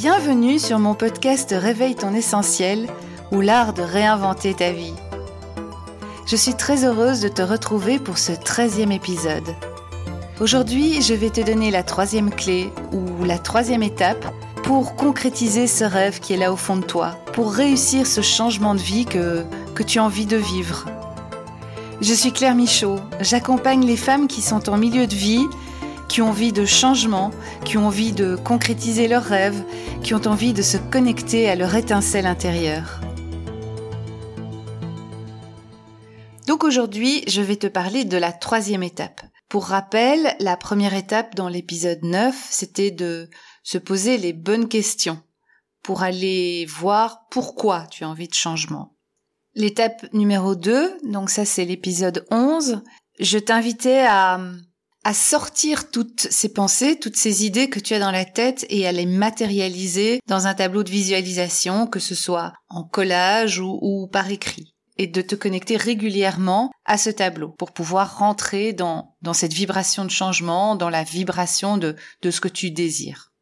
Bienvenue sur mon podcast Réveille ton essentiel ou l'art de réinventer ta vie. Je suis très heureuse de te retrouver pour ce 13e épisode. Aujourd'hui, je vais te donner la troisième clé ou la troisième étape pour concrétiser ce rêve qui est là au fond de toi, pour réussir ce changement de vie que, que tu as envie de vivre. Je suis Claire Michaud, j'accompagne les femmes qui sont en milieu de vie qui ont envie de changement, qui ont envie de concrétiser leurs rêves, qui ont envie de se connecter à leur étincelle intérieure. Donc aujourd'hui, je vais te parler de la troisième étape. Pour rappel, la première étape dans l'épisode 9, c'était de se poser les bonnes questions pour aller voir pourquoi tu as envie de changement. L'étape numéro 2, donc ça c'est l'épisode 11, je t'invitais à à sortir toutes ces pensées, toutes ces idées que tu as dans la tête et à les matérialiser dans un tableau de visualisation, que ce soit en collage ou, par écrit et de te connecter régulièrement à ce tableau pour pouvoir rentrer dans, cette vibration de changement, dans la vibration de, ce que tu désires.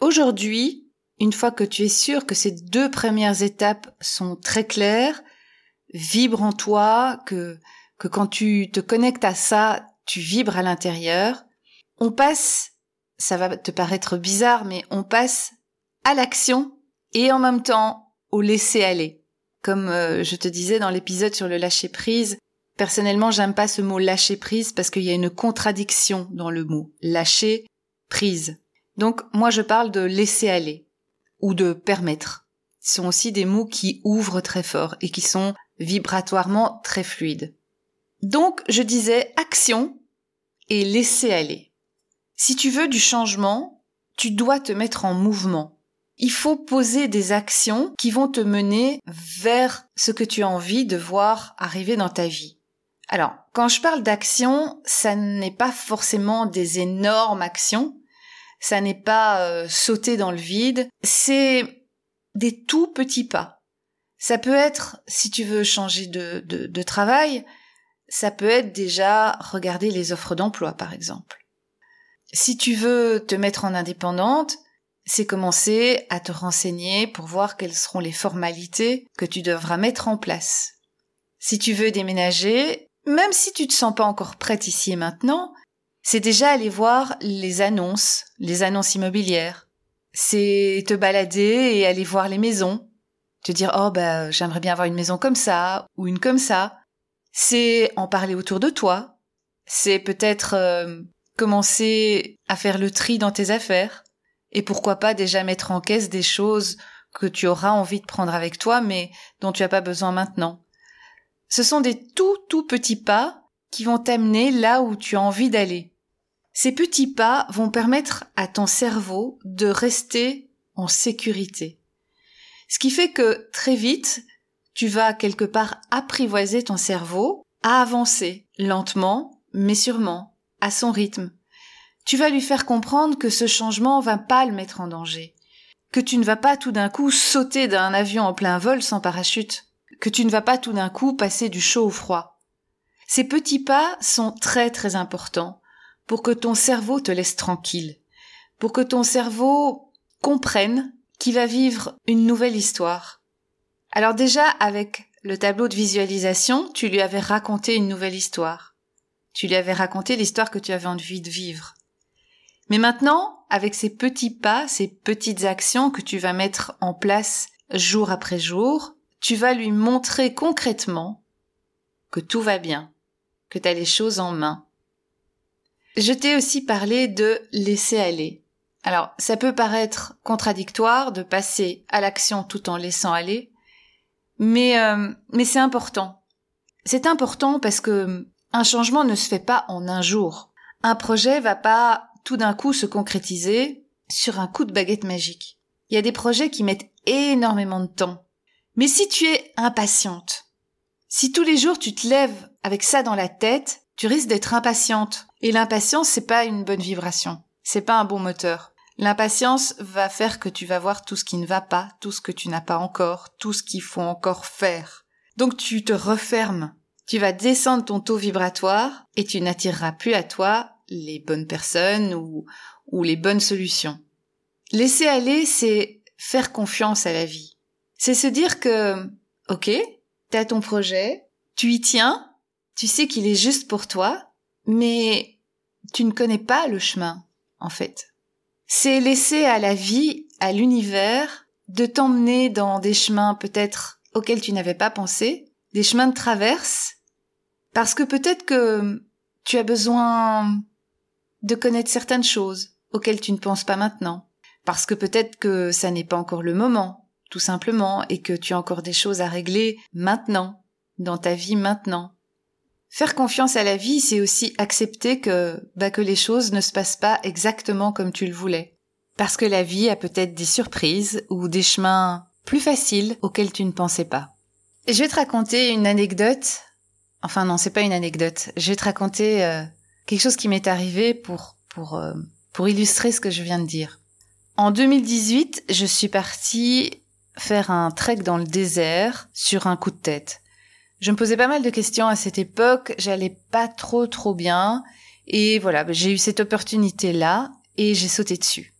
Aujourd'hui, une fois que tu es sûr que ces deux premières étapes sont très claires, vibre en toi, que quand tu te connectes à ça, tu vibres à l'intérieur. On passe, ça va te paraître bizarre, mais on passe à l'action et en même temps au laisser aller. Comme euh, je te disais dans l'épisode sur le lâcher prise, personnellement j'aime pas ce mot lâcher prise parce qu'il y a une contradiction dans le mot lâcher prise. Donc moi je parle de laisser aller ou de permettre. Ce sont aussi des mots qui ouvrent très fort et qui sont vibratoirement très fluides. Donc je disais action et laisser aller. Si tu veux du changement, tu dois te mettre en mouvement. Il faut poser des actions qui vont te mener vers ce que tu as envie de voir arriver dans ta vie. Alors, quand je parle d'action, ça n'est pas forcément des énormes actions, ça n'est pas euh, sauter dans le vide, c'est des tout petits pas. Ça peut être, si tu veux changer de, travail, ça peut être déjà regarder les offres d'emploi, par exemple. Si tu veux te mettre en indépendante, c'est commencer à te renseigner pour voir quelles seront les formalités que tu devras mettre en place. Si tu veux déménager, même si tu te sens pas encore prête ici et maintenant, c'est déjà aller voir les annonces, les annonces immobilières. C'est te balader et aller voir les maisons. Te dire, oh, bah, j'aimerais bien avoir une maison comme ça, ou une comme ça c'est en parler autour de toi, c'est peut-être euh, commencer à faire le tri dans tes affaires, et pourquoi pas déjà mettre en caisse des choses que tu auras envie de prendre avec toi, mais dont tu n'as pas besoin maintenant. Ce sont des tout tout petits pas qui vont t'amener là où tu as envie d'aller. Ces petits pas vont permettre à ton cerveau de rester en sécurité. Ce qui fait que très vite, tu vas quelque part apprivoiser ton cerveau à avancer lentement, mais sûrement, à son rythme. Tu vas lui faire comprendre que ce changement va pas le mettre en danger, que tu ne vas pas tout d'un coup sauter d'un avion en plein vol sans parachute, que tu ne vas pas tout d'un coup passer du chaud au froid. Ces petits pas sont très très importants pour que ton cerveau te laisse tranquille, pour que ton cerveau comprenne qu'il va vivre une nouvelle histoire, alors déjà, avec le tableau de visualisation, tu lui avais raconté une nouvelle histoire. Tu lui avais raconté l'histoire que tu avais envie de vivre. Mais maintenant, avec ces petits pas, ces petites actions que tu vas mettre en place jour après jour, tu vas lui montrer concrètement que tout va bien, que tu les choses en main. Je t'ai aussi parlé de laisser aller. Alors, ça peut paraître contradictoire de passer à l'action tout en laissant aller, mais, euh, mais c'est important. C'est important parce que un changement ne se fait pas en un jour. Un projet va pas tout d'un coup se concrétiser sur un coup de baguette magique. Il y a des projets qui mettent énormément de temps. Mais si tu es impatiente, si tous les jours tu te lèves avec ça dans la tête, tu risques d'être impatiente. Et l'impatience, c'est pas une bonne vibration. C'est pas un bon moteur. L'impatience va faire que tu vas voir tout ce qui ne va pas, tout ce que tu n'as pas encore, tout ce qu'il faut encore faire. Donc tu te refermes. Tu vas descendre ton taux vibratoire et tu n'attireras plus à toi les bonnes personnes ou, ou les bonnes solutions. Laisser aller, c'est faire confiance à la vie. C'est se dire que, ok, t'as ton projet, tu y tiens, tu sais qu'il est juste pour toi, mais tu ne connais pas le chemin, en fait. C'est laisser à la vie, à l'univers, de t'emmener dans des chemins peut-être auxquels tu n'avais pas pensé, des chemins de traverse, parce que peut-être que tu as besoin de connaître certaines choses auxquelles tu ne penses pas maintenant, parce que peut-être que ça n'est pas encore le moment, tout simplement, et que tu as encore des choses à régler maintenant, dans ta vie maintenant. Faire confiance à la vie, c'est aussi accepter que, bah, que les choses ne se passent pas exactement comme tu le voulais. Parce que la vie a peut-être des surprises ou des chemins plus faciles auxquels tu ne pensais pas. Je vais te raconter une anecdote. Enfin non, c'est pas une anecdote. Je vais te raconter euh, quelque chose qui m'est arrivé pour pour euh, pour illustrer ce que je viens de dire. En 2018, je suis partie faire un trek dans le désert sur un coup de tête. Je me posais pas mal de questions à cette époque, j'allais pas trop trop bien et voilà, j'ai eu cette opportunité là et j'ai sauté dessus.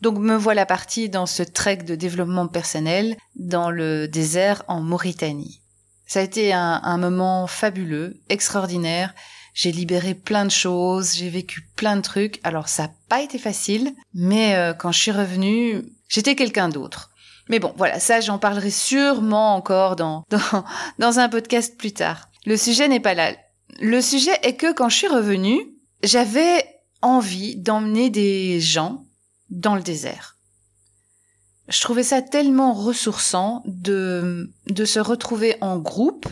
Donc me voilà partie dans ce trek de développement personnel dans le désert en Mauritanie. Ça a été un, un moment fabuleux, extraordinaire. J'ai libéré plein de choses, j'ai vécu plein de trucs. Alors ça n'a pas été facile, mais euh, quand je suis revenue, j'étais quelqu'un d'autre. Mais bon, voilà, ça j'en parlerai sûrement encore dans, dans, dans un podcast plus tard. Le sujet n'est pas là. Le sujet est que quand je suis revenue, j'avais envie d'emmener des gens dans le désert. Je trouvais ça tellement ressourçant de, de se retrouver en groupe,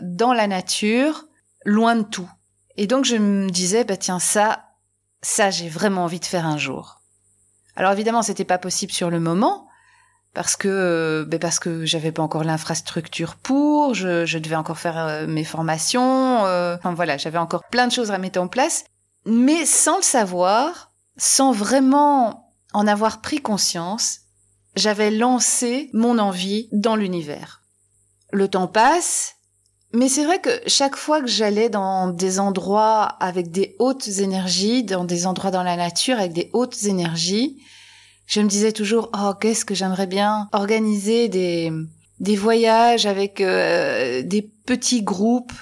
dans la nature, loin de tout. Et donc je me disais, bah tiens, ça, ça j'ai vraiment envie de faire un jour. Alors évidemment, c'était pas possible sur le moment, parce que ben parce que j'avais pas encore l'infrastructure pour, je, je, devais encore faire euh, mes formations, euh, enfin voilà, j'avais encore plein de choses à mettre en place, mais sans le savoir, sans vraiment en avoir pris conscience, j'avais lancé mon envie dans l'univers. Le temps passe, mais c'est vrai que chaque fois que j'allais dans des endroits avec des hautes énergies, dans des endroits dans la nature avec des hautes énergies, je me disais toujours oh qu'est-ce que j'aimerais bien organiser des des voyages avec euh, des petits groupes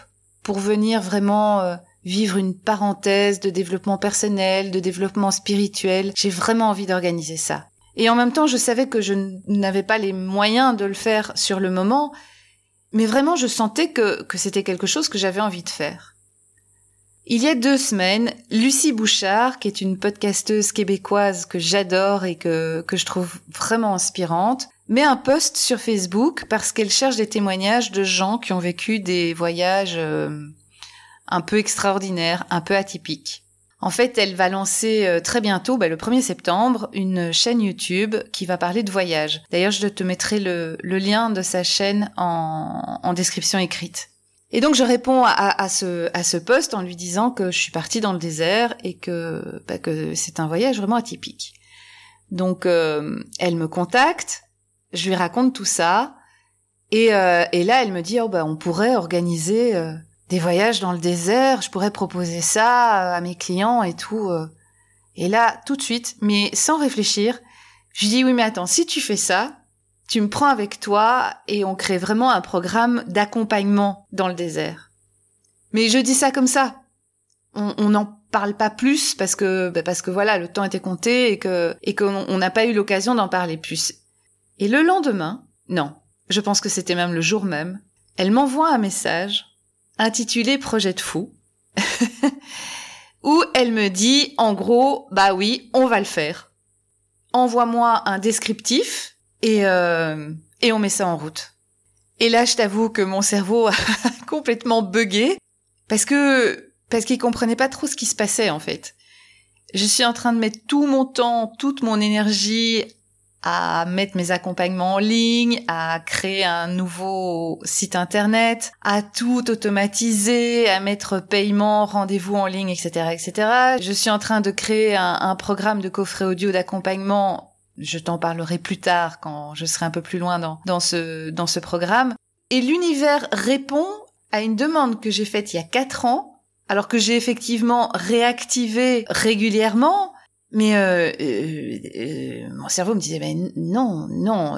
pour venir vraiment euh, vivre une parenthèse de développement personnel, de développement spirituel. J'ai vraiment envie d'organiser ça. Et en même temps, je savais que je n'avais pas les moyens de le faire sur le moment, mais vraiment je sentais que, que c'était quelque chose que j'avais envie de faire. Il y a deux semaines, Lucie Bouchard, qui est une podcasteuse québécoise que j'adore et que, je trouve vraiment inspirante, met un post sur Facebook parce qu'elle cherche des témoignages de gens qui ont vécu des voyages euh, un peu extraordinaires, un peu atypiques. En fait, elle va lancer euh, très bientôt, bah, le 1er septembre, une chaîne YouTube qui va parler de voyage. D'ailleurs, je te mettrai le, lien de sa chaîne en, description écrite. Et donc je réponds à, ce à ce poste en lui disant que je suis partie dans le désert et que bah, que c'est un voyage vraiment atypique. Donc euh, elle me contacte, je lui raconte tout ça et, euh, et là elle me dit oh bah on pourrait organiser des voyages dans le désert, je pourrais proposer ça euh, à mes clients et tout. Euh. Et là, tout de suite, mais sans réfléchir, je dis oui mais attends, si tu fais ça, tu me prends avec toi et on crée vraiment un programme d'accompagnement dans le désert. Mais je dis ça comme ça. On n'en parle pas plus parce que bah, parce que voilà, le temps était compté et que et qu'on n'a pas eu l'occasion d'en parler plus. Et le lendemain, non, je pense que c'était même le jour même, elle m'envoie un message intitulé Projet de fou, où elle me dit, en gros, bah oui, on va le faire. Envoie-moi un descriptif et, euh, et on met ça en route. Et là, je t'avoue que mon cerveau a complètement bugué parce que parce qu'il comprenait pas trop ce qui se passait en fait. Je suis en train de mettre tout mon temps, toute mon énergie à mettre mes accompagnements en ligne, à créer un nouveau site internet, à tout automatiser, à mettre paiement, rendez-vous en ligne, etc., etc. Je suis en train de créer un, programme de coffret audio d'accompagnement. Je t'en parlerai plus tard quand je serai un peu plus loin dans, dans ce, dans ce programme. Et l'univers répond à une demande que j'ai faite il y a quatre ans, alors que j'ai effectivement réactivé régulièrement, Mais euh, euh, euh, mon cerveau me disait, mais non, non,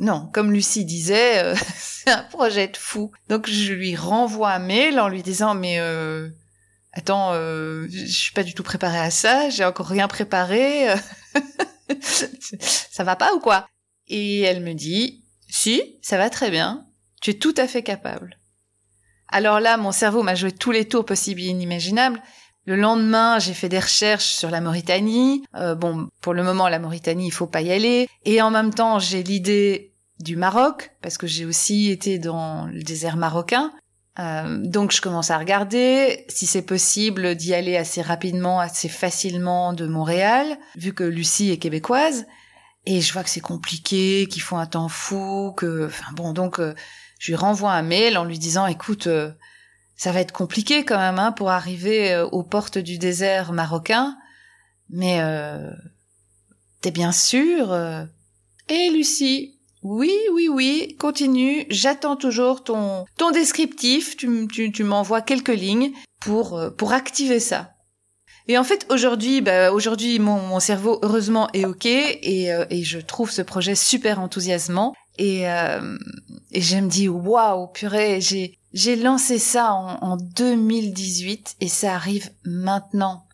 non. Comme Lucie disait, c'est un projet de fou. Donc je lui renvoie un mail en lui disant, mais attends, je suis pas du tout préparée à ça, j'ai encore rien préparé. ça va pas ou quoi? Et elle me dit, si, ça va très bien. Tu es tout à fait capable. Alors là, mon cerveau m'a joué tous les tours possibles et inimaginables. Le lendemain, j'ai fait des recherches sur la Mauritanie. Euh, bon, pour le moment, la Mauritanie, il faut pas y aller. Et en même temps, j'ai l'idée du Maroc, parce que j'ai aussi été dans le désert marocain. Euh, donc je commence à regarder si c'est possible d'y aller assez rapidement, assez facilement de Montréal, vu que Lucie est québécoise. Et je vois que c'est compliqué, qu'il faut un temps fou, que, enfin bon, donc euh, je lui renvoie un mail en lui disant, écoute, ça va être compliqué quand même hein, pour arriver euh, aux portes du désert marocain. Mais euh, t'es bien sûr euh... Et Lucie Oui, oui, oui, continue. J'attends toujours ton ton descriptif. Tu, tu, tu m'envoies quelques lignes pour euh, pour activer ça. Et en fait, aujourd'hui, bah, aujourd'hui, mon, mon, cerveau, heureusement, est OK et, et je trouve ce projet super enthousiasmant. Et, euh, et je me dis, waouh, purée, j'ai, j'ai lancé ça en, 2018 et ça arrive maintenant.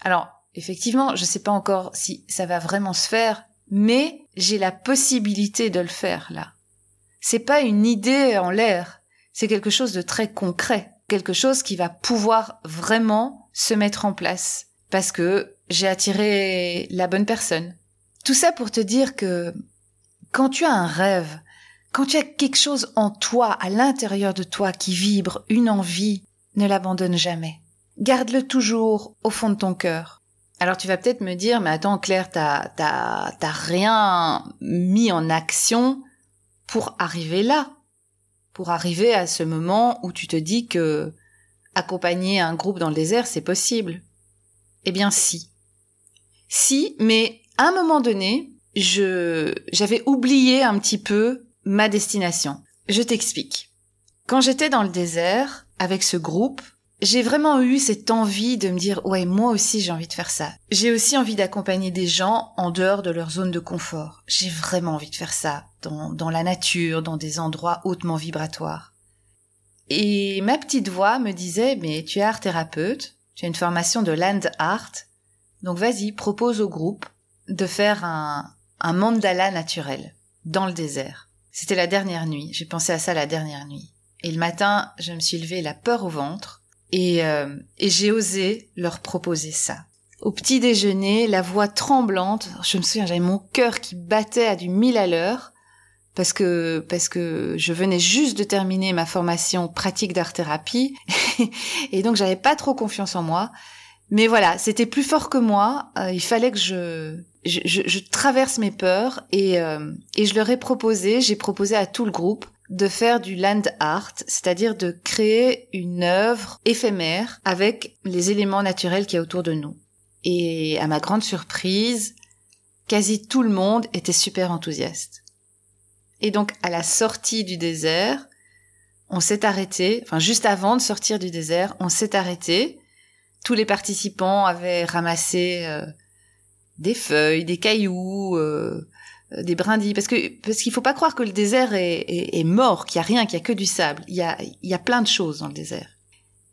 Alors, effectivement, je sais pas encore si ça va vraiment se faire, mais j'ai la possibilité de le faire là. C'est pas une idée en l'air, c'est quelque chose de très concret, quelque chose qui va pouvoir vraiment se mettre en place parce que j'ai attiré la bonne personne. Tout ça pour te dire que quand tu as un rêve, quand tu as quelque chose en toi, à l'intérieur de toi qui vibre, une envie, ne l'abandonne jamais. Garde-le toujours au fond de ton cœur. Alors tu vas peut-être me dire, mais attends Claire, t'as, rien mis en action pour arriver là, pour arriver à ce moment où tu te dis que accompagner un groupe dans le désert, c'est possible. Eh bien si. Si, mais à un moment donné, j'avais oublié un petit peu ma destination. Je t'explique. Quand j'étais dans le désert, avec ce groupe, j'ai vraiment eu cette envie de me dire, ouais, moi aussi j'ai envie de faire ça. J'ai aussi envie d'accompagner des gens en dehors de leur zone de confort. J'ai vraiment envie de faire ça, dans, dans la nature, dans des endroits hautement vibratoires. Et ma petite voix me disait, mais tu es art thérapeute, tu as une formation de land art, donc vas-y, propose au groupe de faire un, un mandala naturel dans le désert. C'était la dernière nuit. J'ai pensé à ça la dernière nuit. Et le matin, je me suis levée la peur au ventre et, euh, et j'ai osé leur proposer ça. Au petit déjeuner, la voix tremblante, je me souviens, j'avais mon cœur qui battait à du mille à l'heure parce que parce que je venais juste de terminer ma formation pratique d'art thérapie et donc j'avais pas trop confiance en moi. Mais voilà, c'était plus fort que moi. Euh, il fallait que je je, je, traverse mes peurs et, euh, et je leur ai proposé, j'ai proposé à tout le groupe de faire du land art, c'est-à-dire de créer une œuvre éphémère avec les éléments naturels qui y a autour de nous. Et à ma grande surprise, quasi tout le monde était super enthousiaste. Et donc à la sortie du désert, on s'est arrêté, enfin juste avant de sortir du désert, on s'est arrêté. Tous les participants avaient ramassé euh, des feuilles, des cailloux, euh, des brindilles, parce que parce qu'il faut pas croire que le désert est, est, mort, qu'il y a rien, qu'il y a que du sable. Il y a il y a plein de choses dans le désert.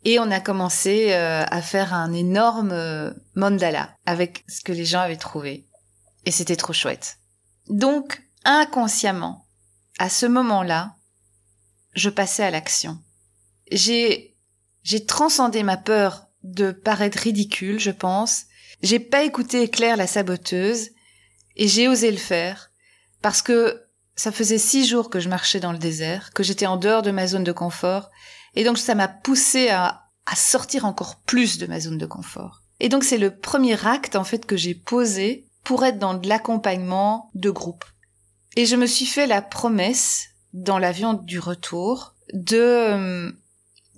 Et on a commencé euh, à faire un énorme mandala avec ce que les gens avaient trouvé. Et c'était trop chouette. Donc, inconsciemment, à ce moment-là, je passais à l'action. J'ai, j'ai transcendé ma peur de paraître ridicule, je pense, j'ai pas écouté Claire la saboteuse et j'ai osé le faire parce que ça faisait six jours que je marchais dans le désert, que j'étais en dehors de ma zone de confort et donc ça m'a poussé à, à sortir encore plus de ma zone de confort. Et donc c'est le premier acte en fait que j'ai posé pour être dans de l'accompagnement de groupe. Et je me suis fait la promesse dans l'avion du retour de euh,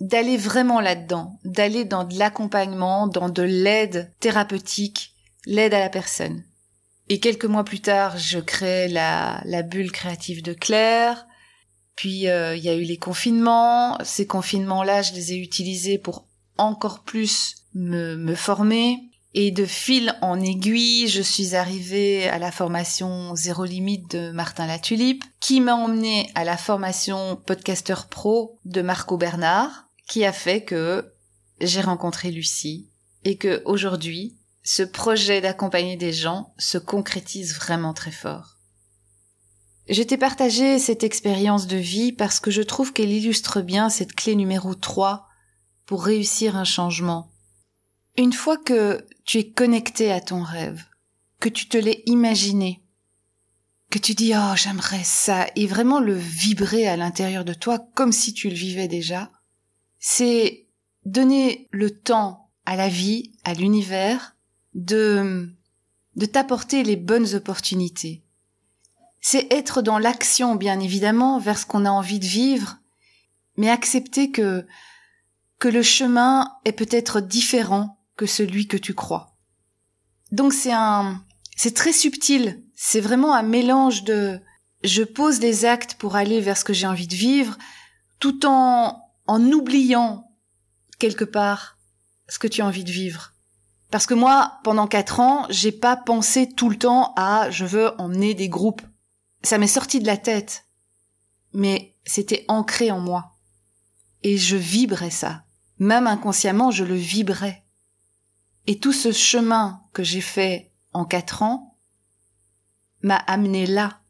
d'aller vraiment là-dedans, d'aller dans de l'accompagnement, dans de l'aide thérapeutique, l'aide à la personne. Et quelques mois plus tard, je crée la, bulle créative de Claire. Puis euh, il y a eu les confinements. Ces confinements-là, je les ai utilisés pour encore plus me, me former. Et de fil en aiguille, je suis arrivée à la formation Zéro Limite de Martin Latulipe, qui m'a emmenée à la formation Podcaster Pro de Marco Bernard, qui a fait que j'ai rencontré Lucie et que aujourd'hui, ce projet d'accompagner des gens se concrétise vraiment très fort. Je t'ai partagé cette expérience de vie parce que je trouve qu'elle illustre bien cette clé numéro 3 pour réussir un changement. Une fois que tu es connecté à ton rêve, que tu te l'es imaginé, que tu dis oh j'aimerais ça et vraiment le vibrer à l'intérieur de toi comme si tu le vivais déjà, c'est donner le temps à la vie, à l'univers, de, de t'apporter les bonnes opportunités. C'est être dans l'action, bien évidemment, vers ce qu'on a envie de vivre, mais accepter que, que le chemin est peut-être différent que celui que tu crois. Donc c'est un, c'est très subtil. C'est vraiment un mélange de, je pose des actes pour aller vers ce que j'ai envie de vivre, tout en, en oubliant quelque part ce que tu as envie de vivre. Parce que moi, pendant quatre ans, j'ai pas pensé tout le temps à je veux emmener des groupes. Ça m'est sorti de la tête. Mais c'était ancré en moi. Et je vibrais ça. Même inconsciemment, je le vibrais. Et tout ce chemin que j'ai fait en quatre ans m'a amené là.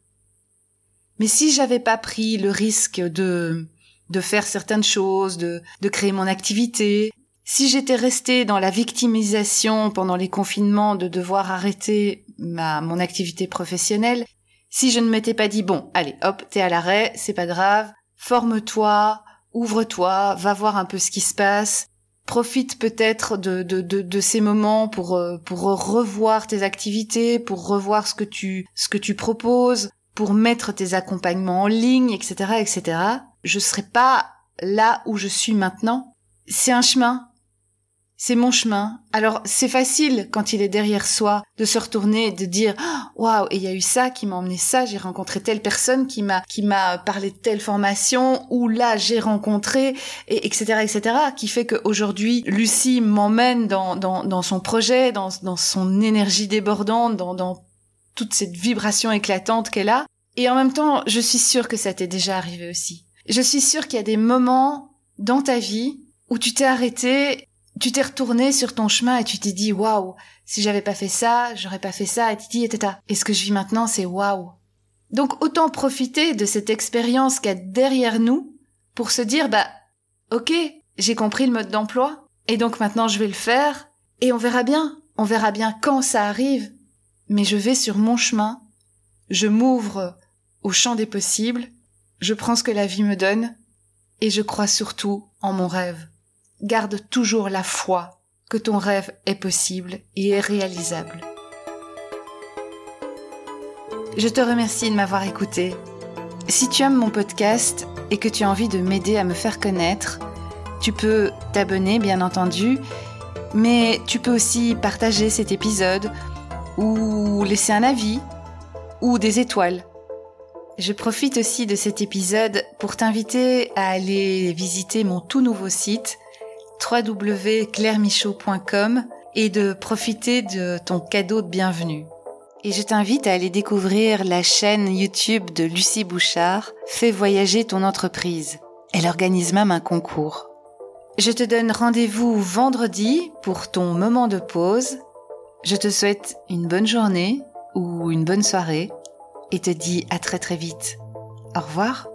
Mais si j'avais pas pris le risque de de faire certaines choses, de, de créer mon activité. Si j'étais restée dans la victimisation pendant les confinements de devoir arrêter ma, mon activité professionnelle, si je ne m'étais pas dit bon, allez, hop, t'es à l'arrêt, c'est pas grave, forme-toi, ouvre-toi, va voir un peu ce qui se passe, profite peut-être de, de, de, de, ces moments pour, euh, pour revoir tes activités, pour revoir ce que tu, ce que tu proposes, pour mettre tes accompagnements en ligne, etc., etc je serais pas là où je suis maintenant. C'est un chemin. C'est mon chemin. Alors, c'est facile quand il est derrière soi de se retourner et de dire, waouh, et il y a eu ça qui m'a emmené ça, j'ai rencontré telle personne qui m'a, qui m'a parlé de telle formation, ou là, j'ai rencontré, et etc., etc., qui fait qu'aujourd'hui, Lucie m'emmène dans, dans, dans son projet, dans, dans son énergie débordante, dans, dans toute cette vibration éclatante qu'elle a. Et en même temps, je suis sûre que ça t'est déjà arrivé aussi. Je suis sûre qu'il y a des moments dans ta vie où tu t'es arrêté, tu t'es retourné sur ton chemin et tu t'es dit waouh, si j'avais pas fait ça, j'aurais pas fait ça, et tu et Et ce que je vis maintenant, c'est waouh. Donc autant profiter de cette expérience qu'il y a derrière nous pour se dire bah ok, j'ai compris le mode d'emploi et donc maintenant je vais le faire et on verra bien, on verra bien quand ça arrive. Mais je vais sur mon chemin, je m'ouvre au champ des possibles je prends ce que la vie me donne et je crois surtout en mon rêve. Garde toujours la foi que ton rêve est possible et est réalisable. Je te remercie de m'avoir écouté. Si tu aimes mon podcast et que tu as envie de m'aider à me faire connaître, tu peux t'abonner bien entendu, mais tu peux aussi partager cet épisode ou laisser un avis ou des étoiles. Je profite aussi de cet épisode pour t'inviter à aller visiter mon tout nouveau site www.clairemichaud.com et de profiter de ton cadeau de bienvenue. Et je t'invite à aller découvrir la chaîne YouTube de Lucie Bouchard, Fais voyager ton entreprise. Elle organise même un concours. Je te donne rendez-vous vendredi pour ton moment de pause. Je te souhaite une bonne journée ou une bonne soirée et te dis à très très vite. Au revoir.